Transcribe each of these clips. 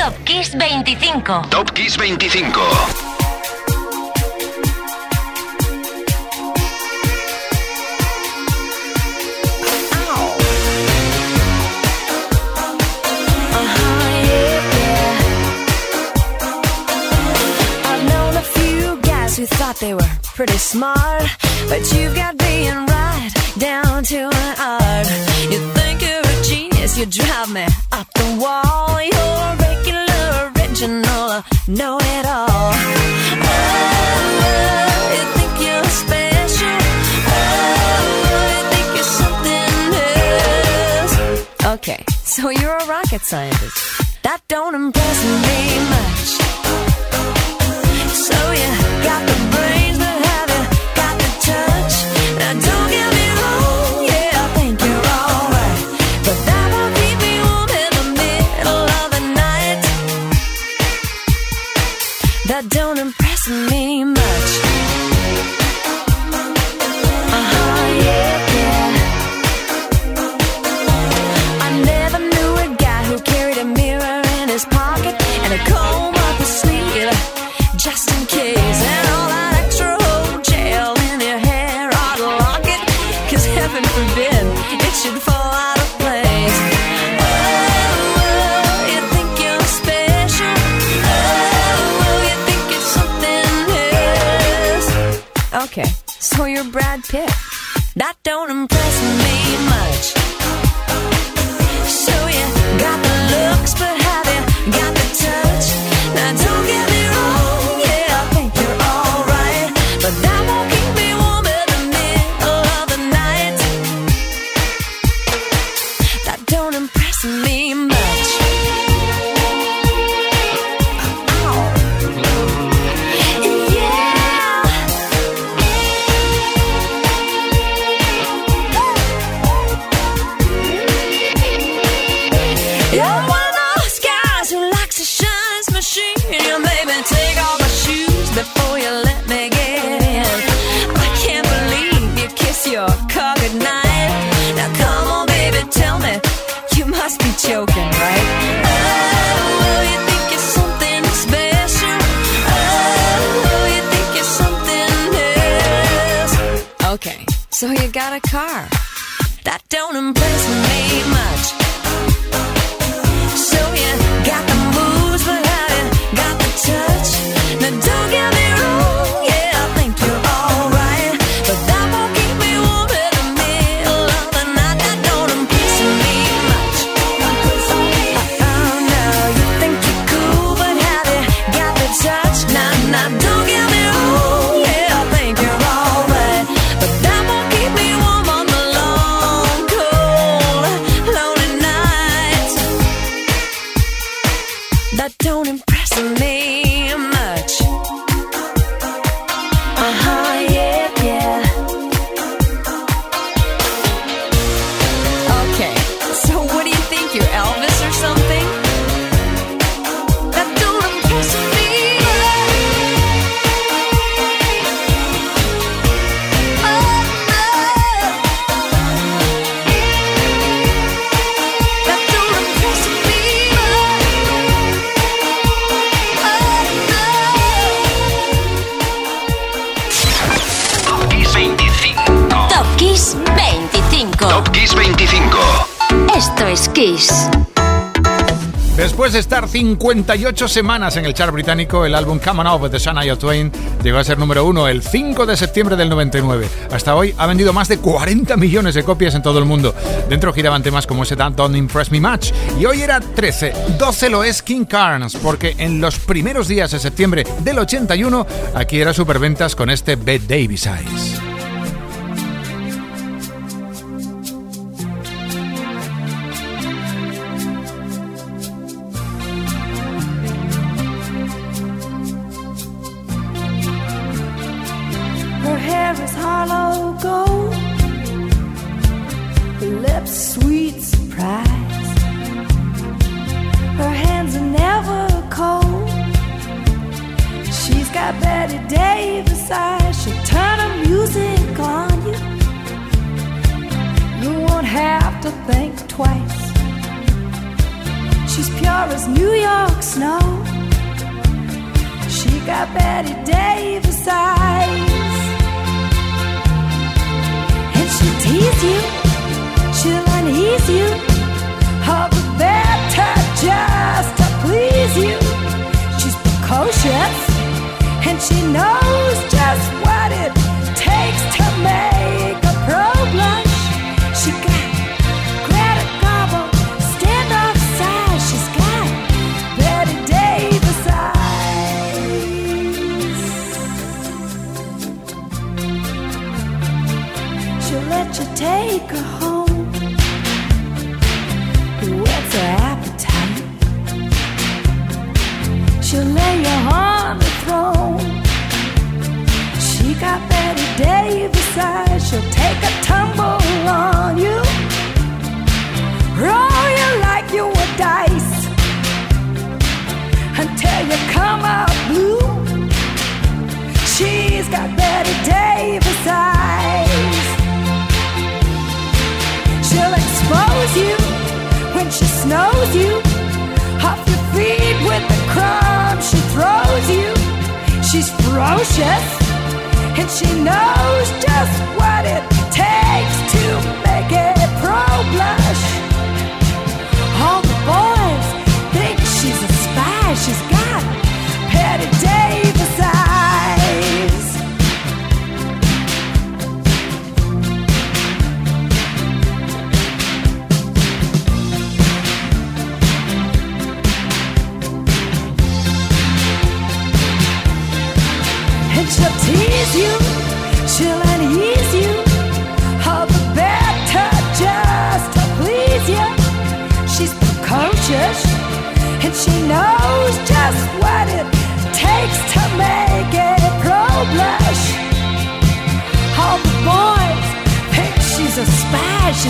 Top Kiss 25. Top Kiss 25. they were pretty smart, but you got being right down to an art. You drive me up the wall. You're a regular, original, know it all. Oh, you think you're special. Oh, you think you're something else. Okay, so you're a rocket scientist. That don't impress me much. So you got the brains, but have you got the touch? Now, don't impress me much. or you're Brad Pitt. That don't impress me much. Después de estar 58 semanas en el chart británico, el álbum Come On Out de Shania Twain llegó a ser número uno el 5 de septiembre del 99. Hasta hoy ha vendido más de 40 millones de copias en todo el mundo. Dentro giraban temas como ese Don't Impress Me Much. Y hoy era 13. 12 lo es King Carnes, porque en los primeros días de septiembre del 81 aquí era superventas con este Bed Davis Eyes.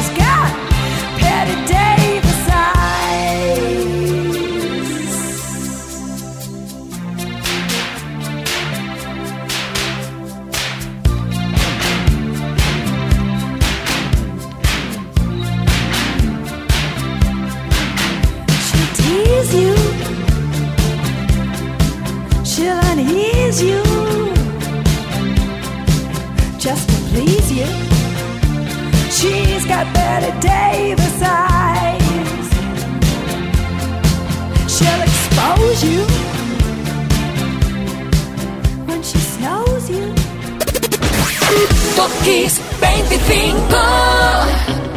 she's got eyes. She'll you. She'll you. Just to please Betty She'll expose you when she knows you. 25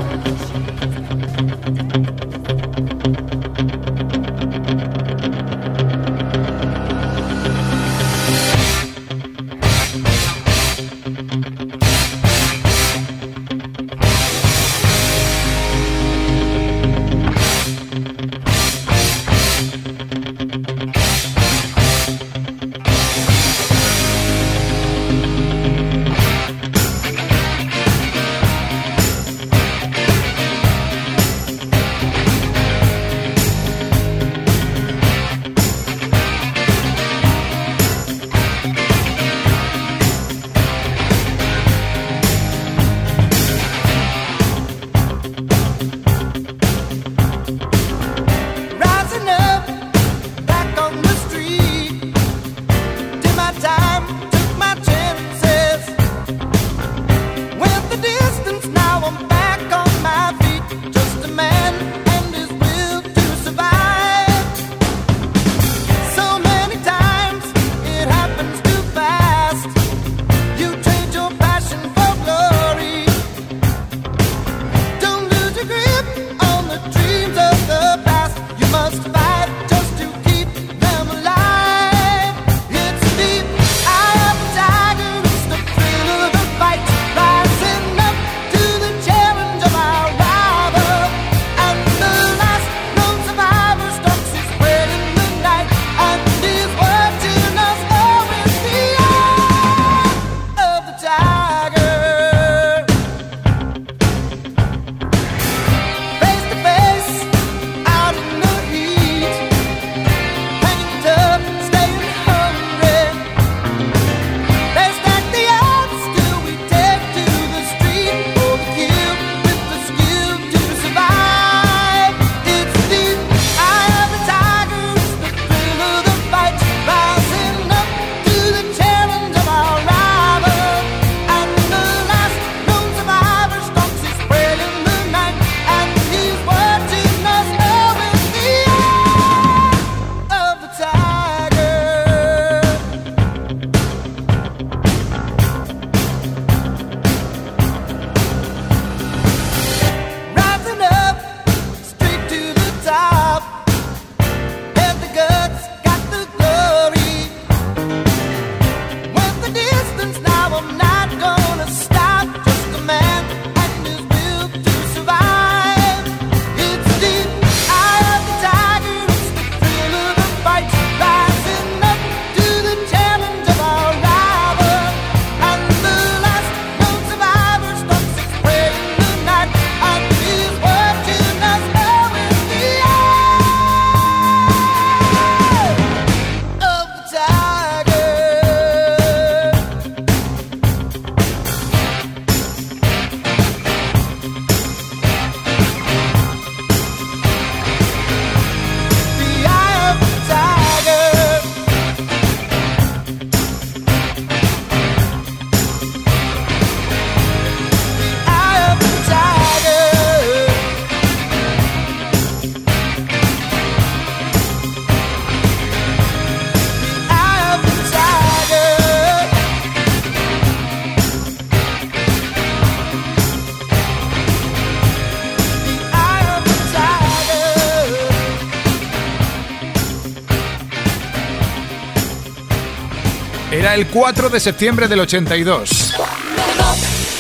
Era el 4 de septiembre del 82. Top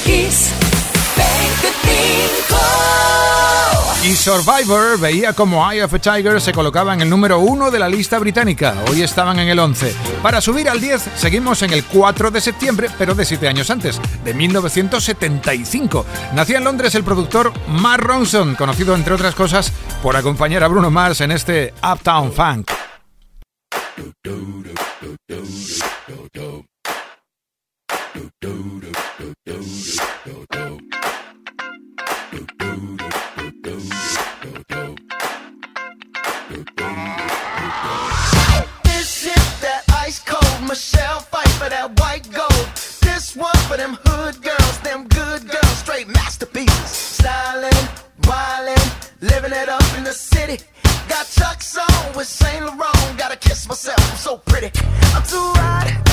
Kiss 25. Y Survivor veía como Eye of a Tiger se colocaba en el número 1 de la lista británica. Hoy estaban en el 11. Para subir al 10 seguimos en el 4 de septiembre, pero de 7 años antes, de 1975. Nacía en Londres el productor Mark Ronson, conocido entre otras cosas por acompañar a Bruno Mars en este Uptown Funk. This is that ice cold Michelle Pfeiffer that white gold. This one for them hood girls, them good girls, straight masterpieces. Stylin', wildin', living it up in the city. Got Chuck's on with Saint Laurent. Gotta kiss myself, I'm so pretty. I'm too hot.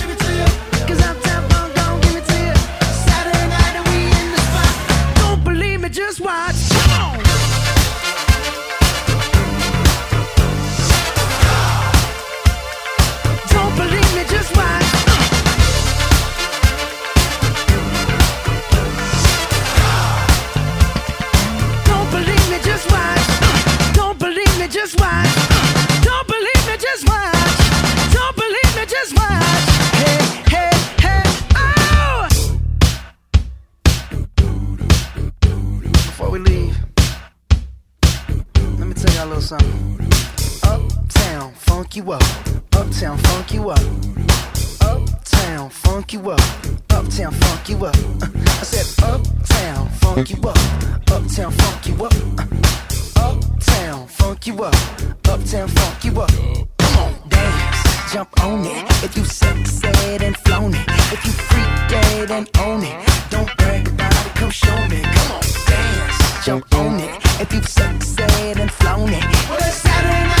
little something. Uptown, funk you up. Uptown, funk you up. Uptown, funk you up. Uptown, funk you up. Uh, I said, Uptown, funk you up. Uptown, funk you up. Uh, Uptown, funk you up. Uptown, funk you up. Come on, dance, jump on it. If you sexed and flown it, if you freak dead and own it, don't brag about it. Come show me. Come on, dance, jump on it. If you've sexed and flown it, well it's Saturday night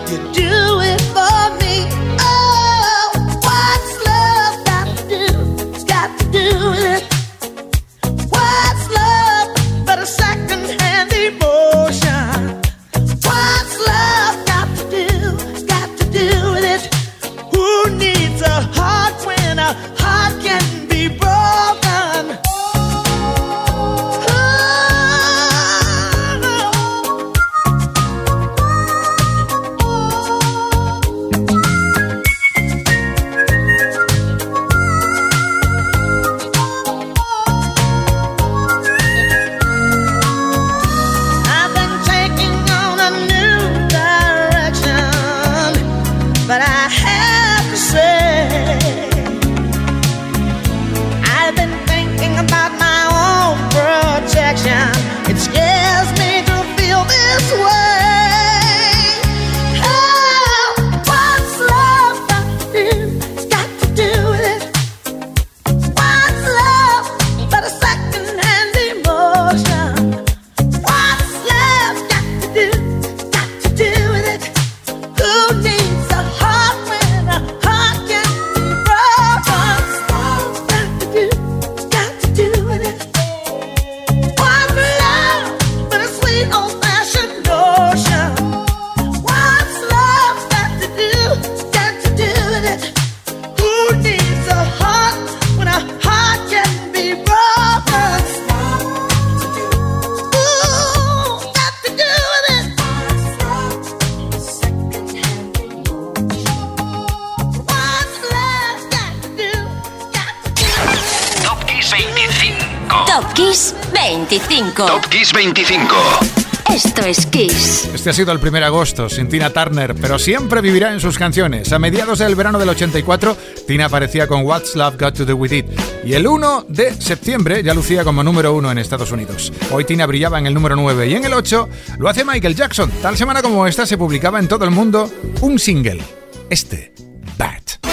do it. Kiss 25. Esto es Kiss. Este ha sido el primer agosto sin Tina Turner, pero siempre vivirá en sus canciones. A mediados del verano del 84, Tina aparecía con What's Love Got to Do With It. Y el 1 de septiembre ya lucía como número 1 en Estados Unidos. Hoy Tina brillaba en el número 9 y en el 8 lo hace Michael Jackson. Tal semana como esta se publicaba en todo el mundo un single. Este, Bat.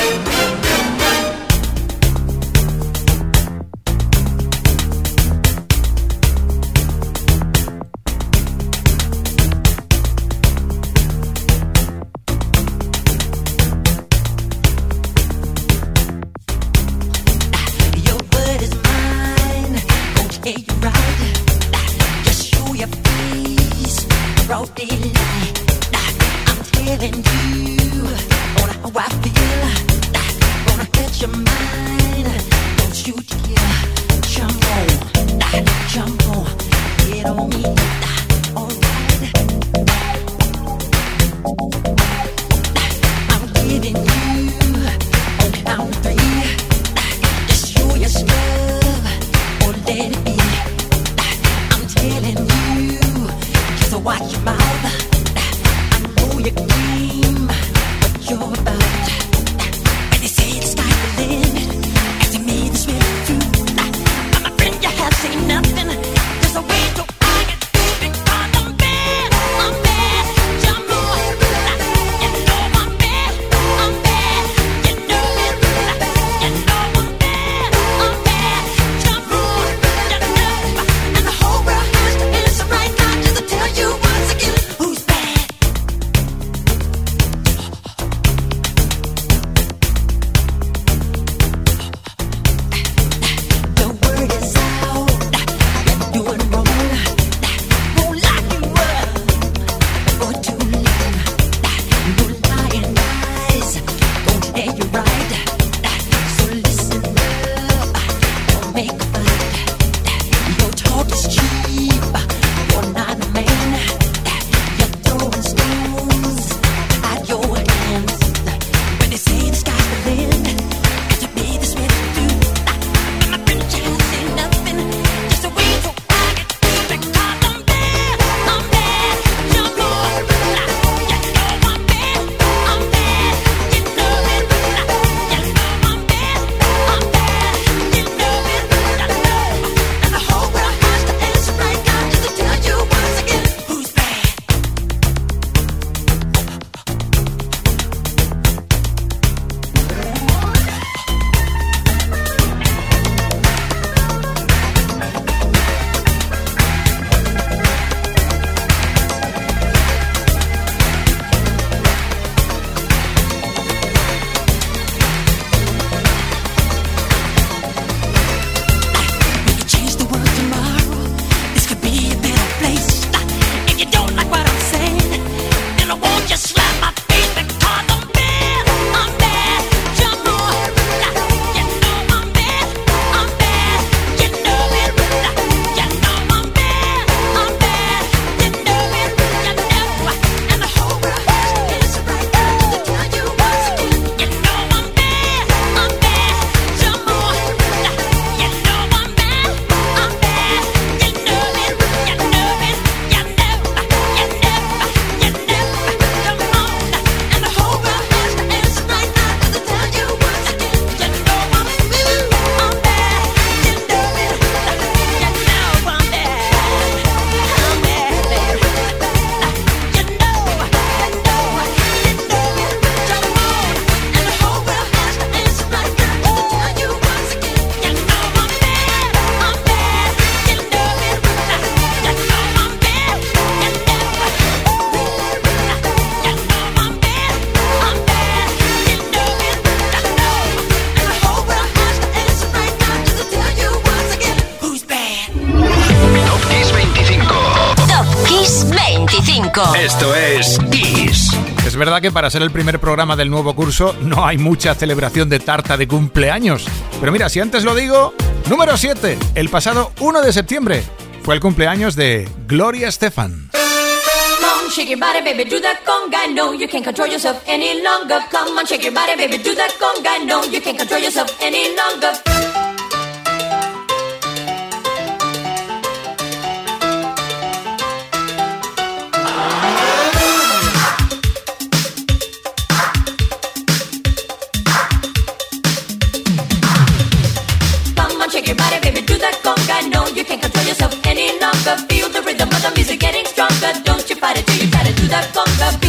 Verdad que para ser el primer programa del nuevo curso no hay mucha celebración de tarta de cumpleaños. Pero mira, si antes lo digo, número 7, el pasado 1 de septiembre, fue el cumpleaños de Gloria Estefan. Shake your body, baby, do that conga. No, you can't control yourself any longer. Come on, shake your body, baby, do that conga. No, you can't control yourself any longer. That conga beat.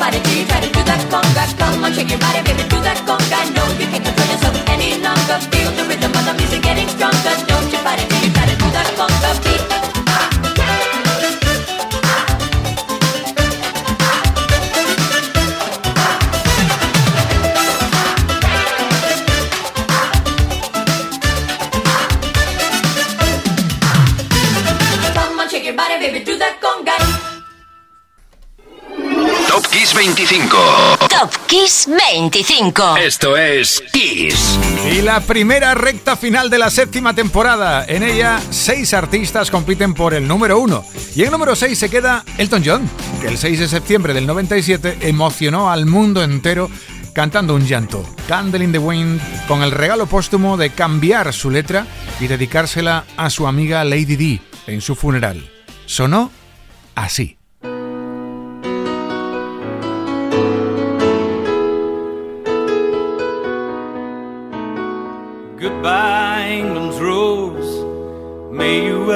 You try to do that conga. Come on, shake your body, baby, do that conga. No, you can't control yourself any longer. Kiss 25. Esto es Kiss. Y la primera recta final de la séptima temporada. En ella, seis artistas compiten por el número uno. Y en número 6 se queda Elton John, que el 6 de septiembre del 97 emocionó al mundo entero cantando un llanto, Candle in the Wind, con el regalo póstumo de cambiar su letra y dedicársela a su amiga Lady D en su funeral. Sonó así.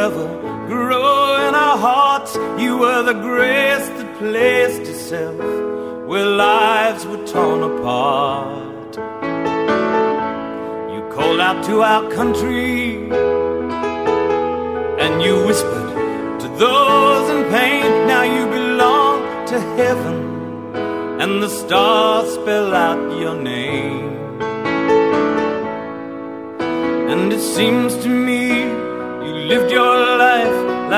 May you ever grow in our hearts. You were the grace that placed itself where lives were torn apart. You called out to our country and you whispered to those in pain. Now you belong to heaven, and the stars spell out your name. And it seems to me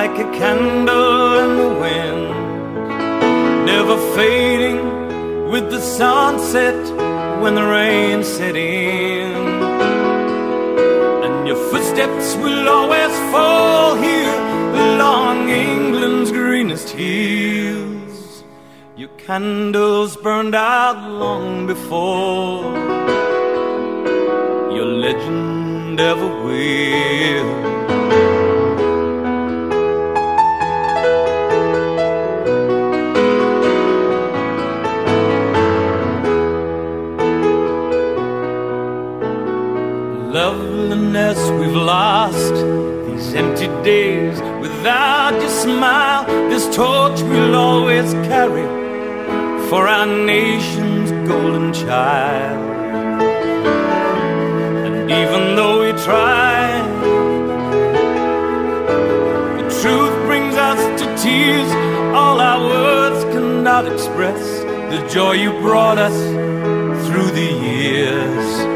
like a candle in the wind, never fading with the sunset when the rain set in. And your footsteps will always fall here along England's greenest hills. Your candles burned out long before your legend ever will. Loveliness we've lost, these empty days without your smile, this torch we'll always carry for our nation's golden child. And even though we try, the truth brings us to tears. All our words cannot express the joy you brought us through the years.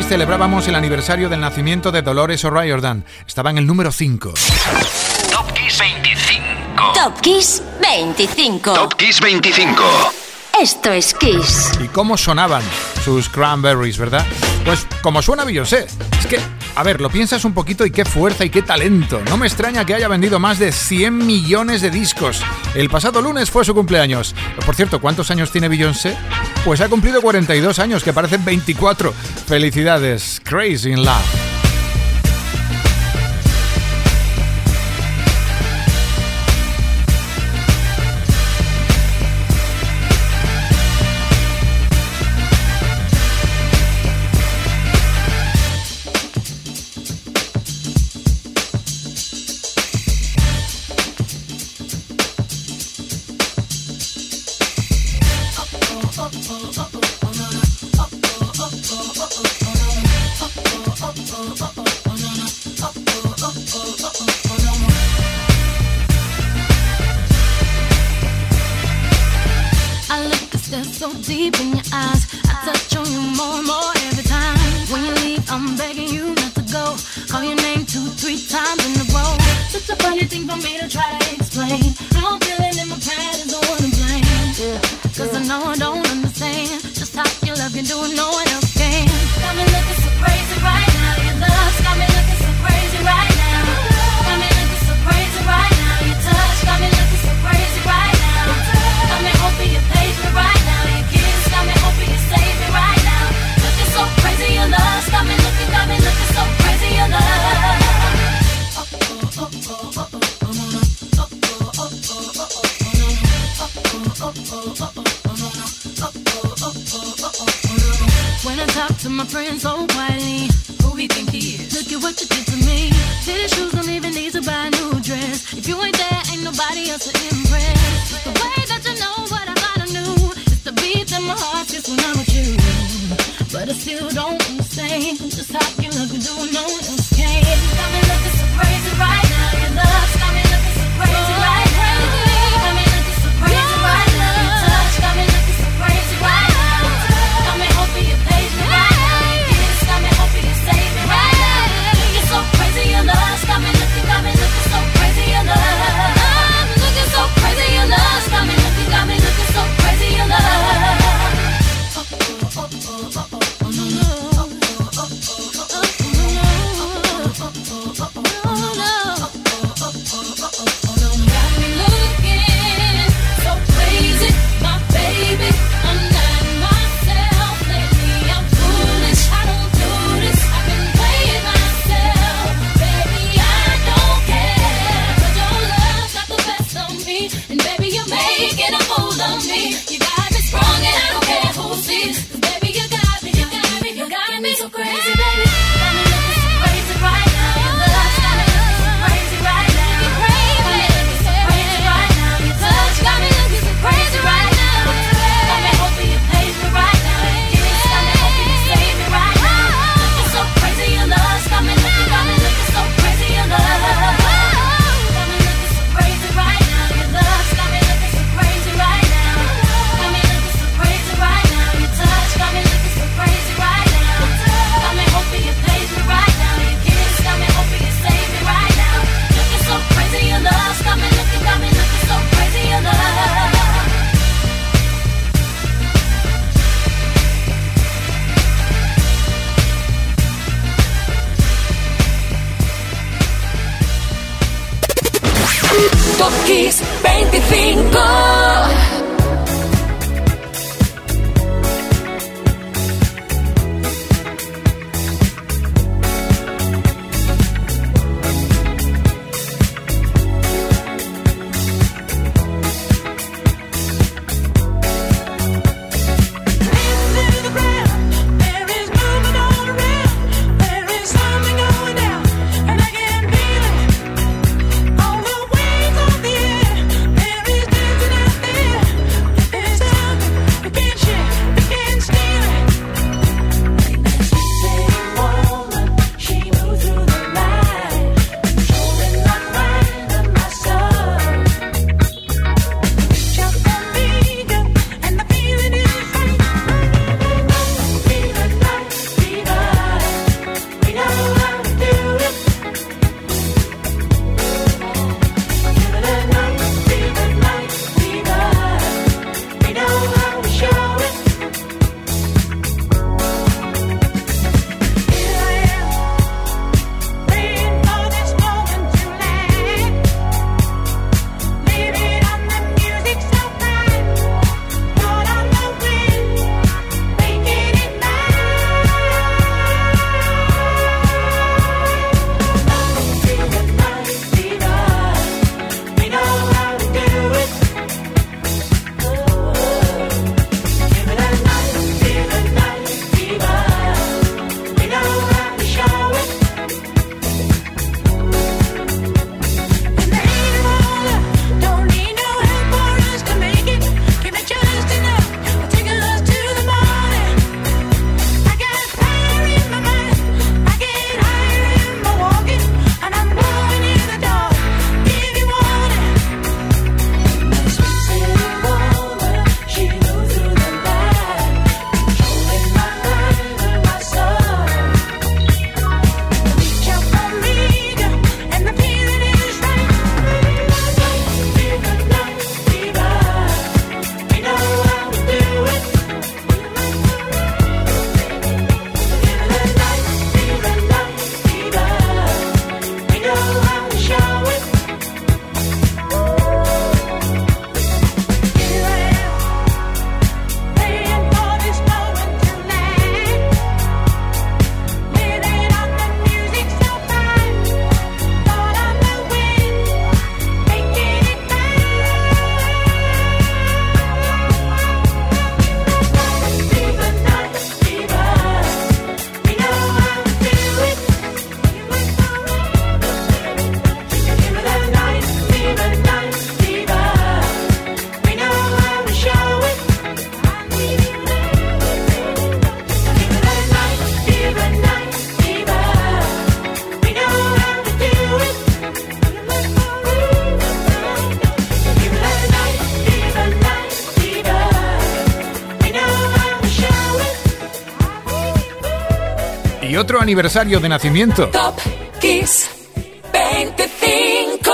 celebrábamos el aniversario del nacimiento de Dolores O'Riordan. Estaba en el número 5. Top Kiss 25. Top Kiss 25. Top Kiss 25. Esto es Kiss. ¿Y cómo sonaban sus cranberries, verdad? Pues como suena Beyoncé. Es que, a ver, lo piensas un poquito y qué fuerza y qué talento. No me extraña que haya vendido más de 100 millones de discos. El pasado lunes fue su cumpleaños. Por cierto, ¿cuántos años tiene Beyoncé? Pues ha cumplido 42 años, que parecen 24. Felicidades, Crazy in Love. so deep in your eyes. I touch on you more and more every time. When you leave, I'm begging you not to go. Call your name two, three times in a row. Such a funny thing for me to try to explain. How I'm feeling in my pride is the one to blame. Cause I know I don't understand just how your love can do no aniversario de nacimiento. Top Kiss 25.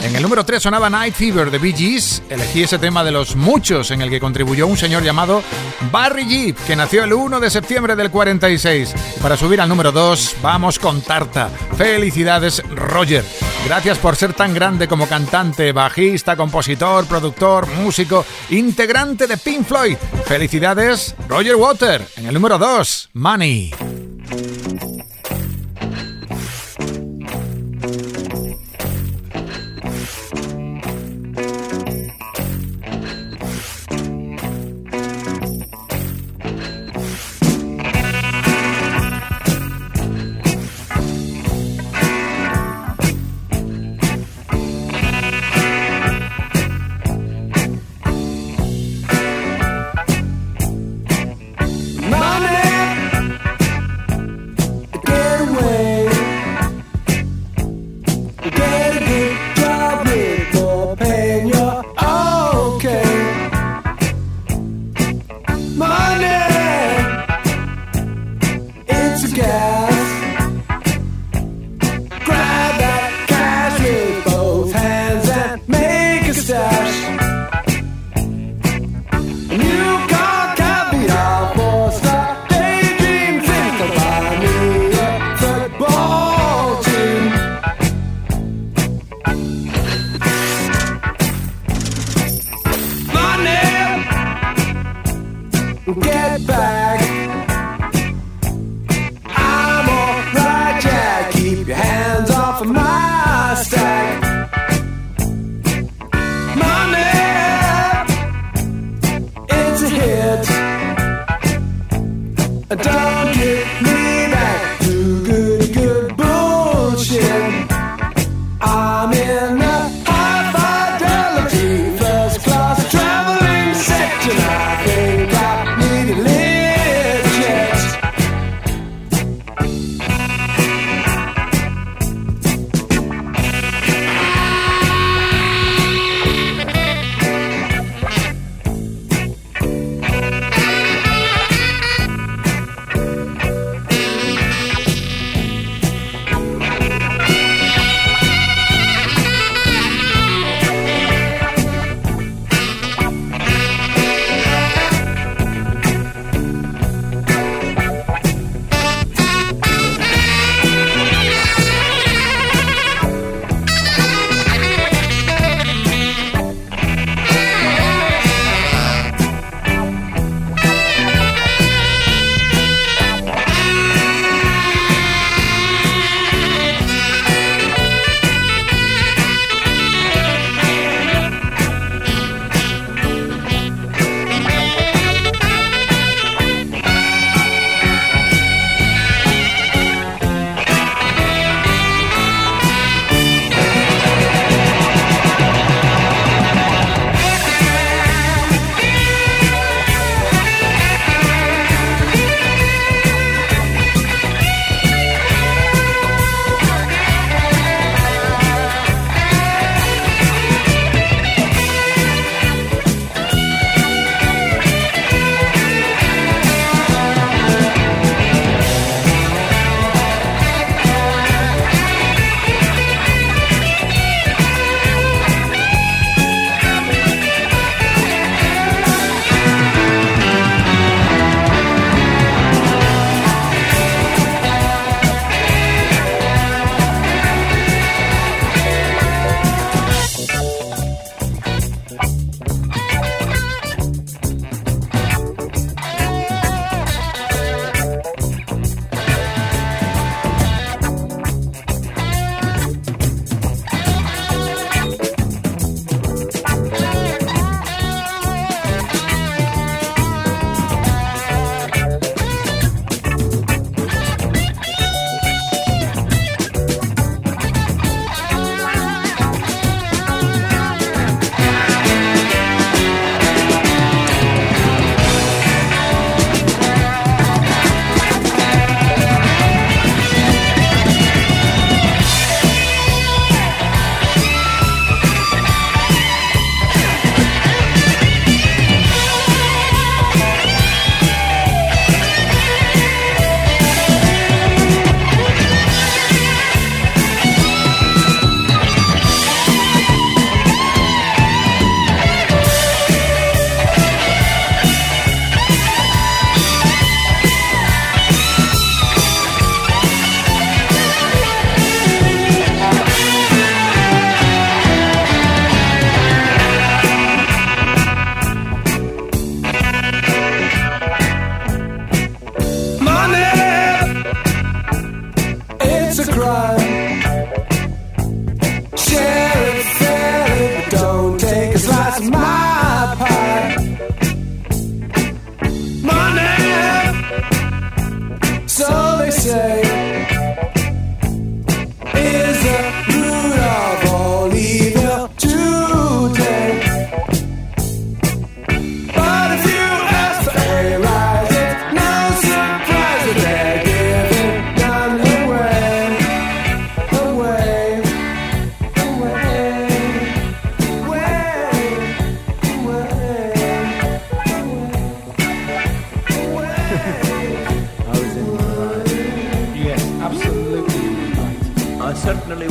En el número 3 sonaba Night Fever de Bee Gees. Elegí ese tema de los muchos en el que contribuyó un señor llamado Barry Gibb, que nació el 1 de septiembre del 46. Para subir al número 2, vamos con Tarta. Felicidades, Roger. Gracias por ser tan grande como cantante, bajista, compositor, productor, músico, integrante de Pink Floyd. Felicidades, Roger Water. En el número 2, Money.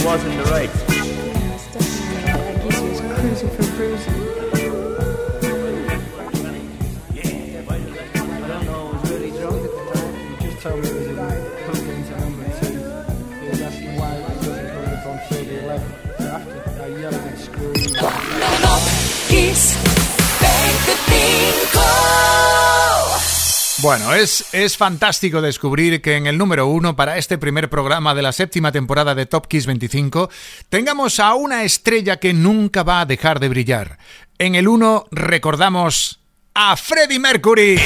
Was in the right. Es, es fantástico descubrir que en el número uno para este primer programa de la séptima temporada de Top Kiss 25 tengamos a una estrella que nunca va a dejar de brillar. En el uno recordamos a Freddie Mercury.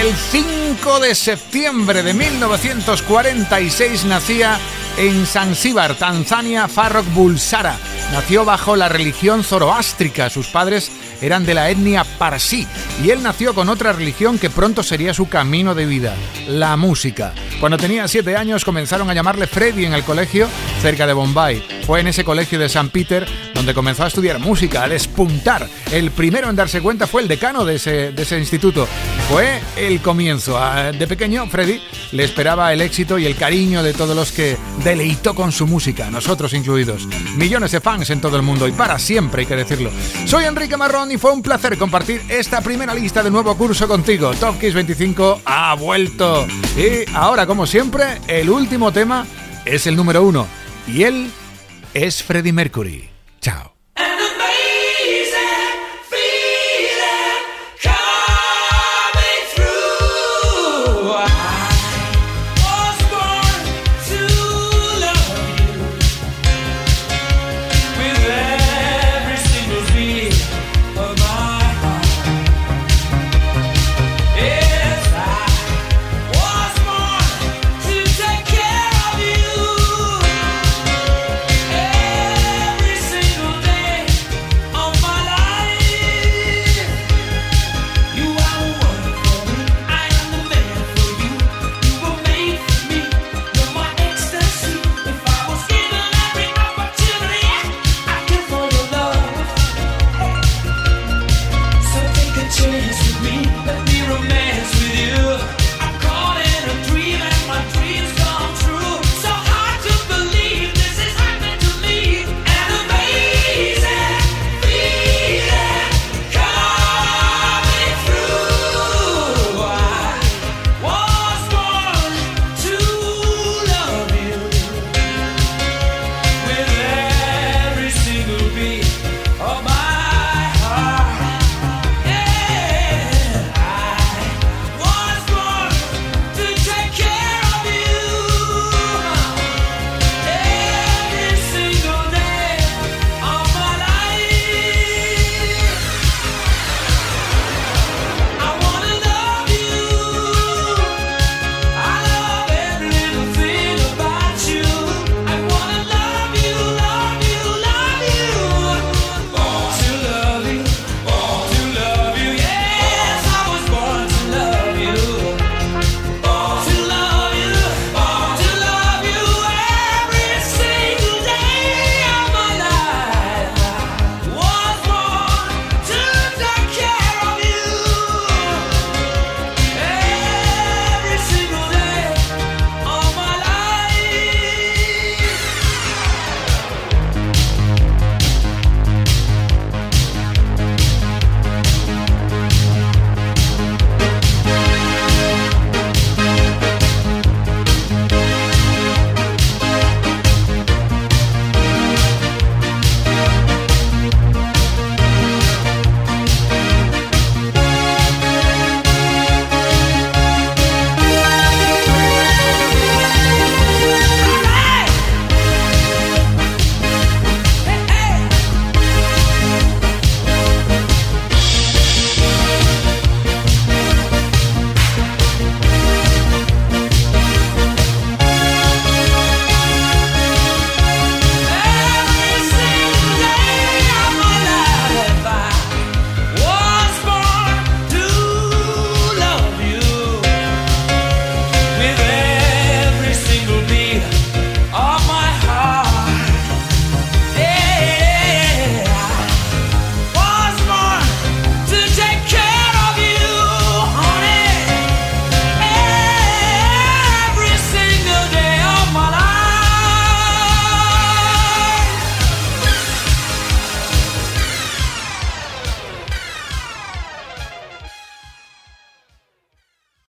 El 5 de septiembre de 1946 nacía en Zanzíbar, Tanzania, Farrokh Bulsara. Nació bajo la religión zoroástrica. Sus padres eran de la etnia Parsi y él nació con otra religión que pronto sería su camino de vida, la música. Cuando tenía 7 años comenzaron a llamarle Freddy en el colegio cerca de Bombay. Fue en ese colegio de San Peter donde comenzó a estudiar música, a despuntar. El primero en darse cuenta fue el decano de ese, de ese instituto. Fue el comienzo. A- De pequeño, Freddy le esperaba el éxito y el cariño de todos los que deleitó con su música, nosotros incluidos. Millones de fans en todo el mundo y para siempre hay que decirlo. Soy Enrique Marrón y fue un placer compartir esta primera lista de nuevo curso contigo. Top Kiss 25 ha vuelto. Y ahora, como siempre, el último tema es el número uno. Y él es Freddie Mercury. Chao.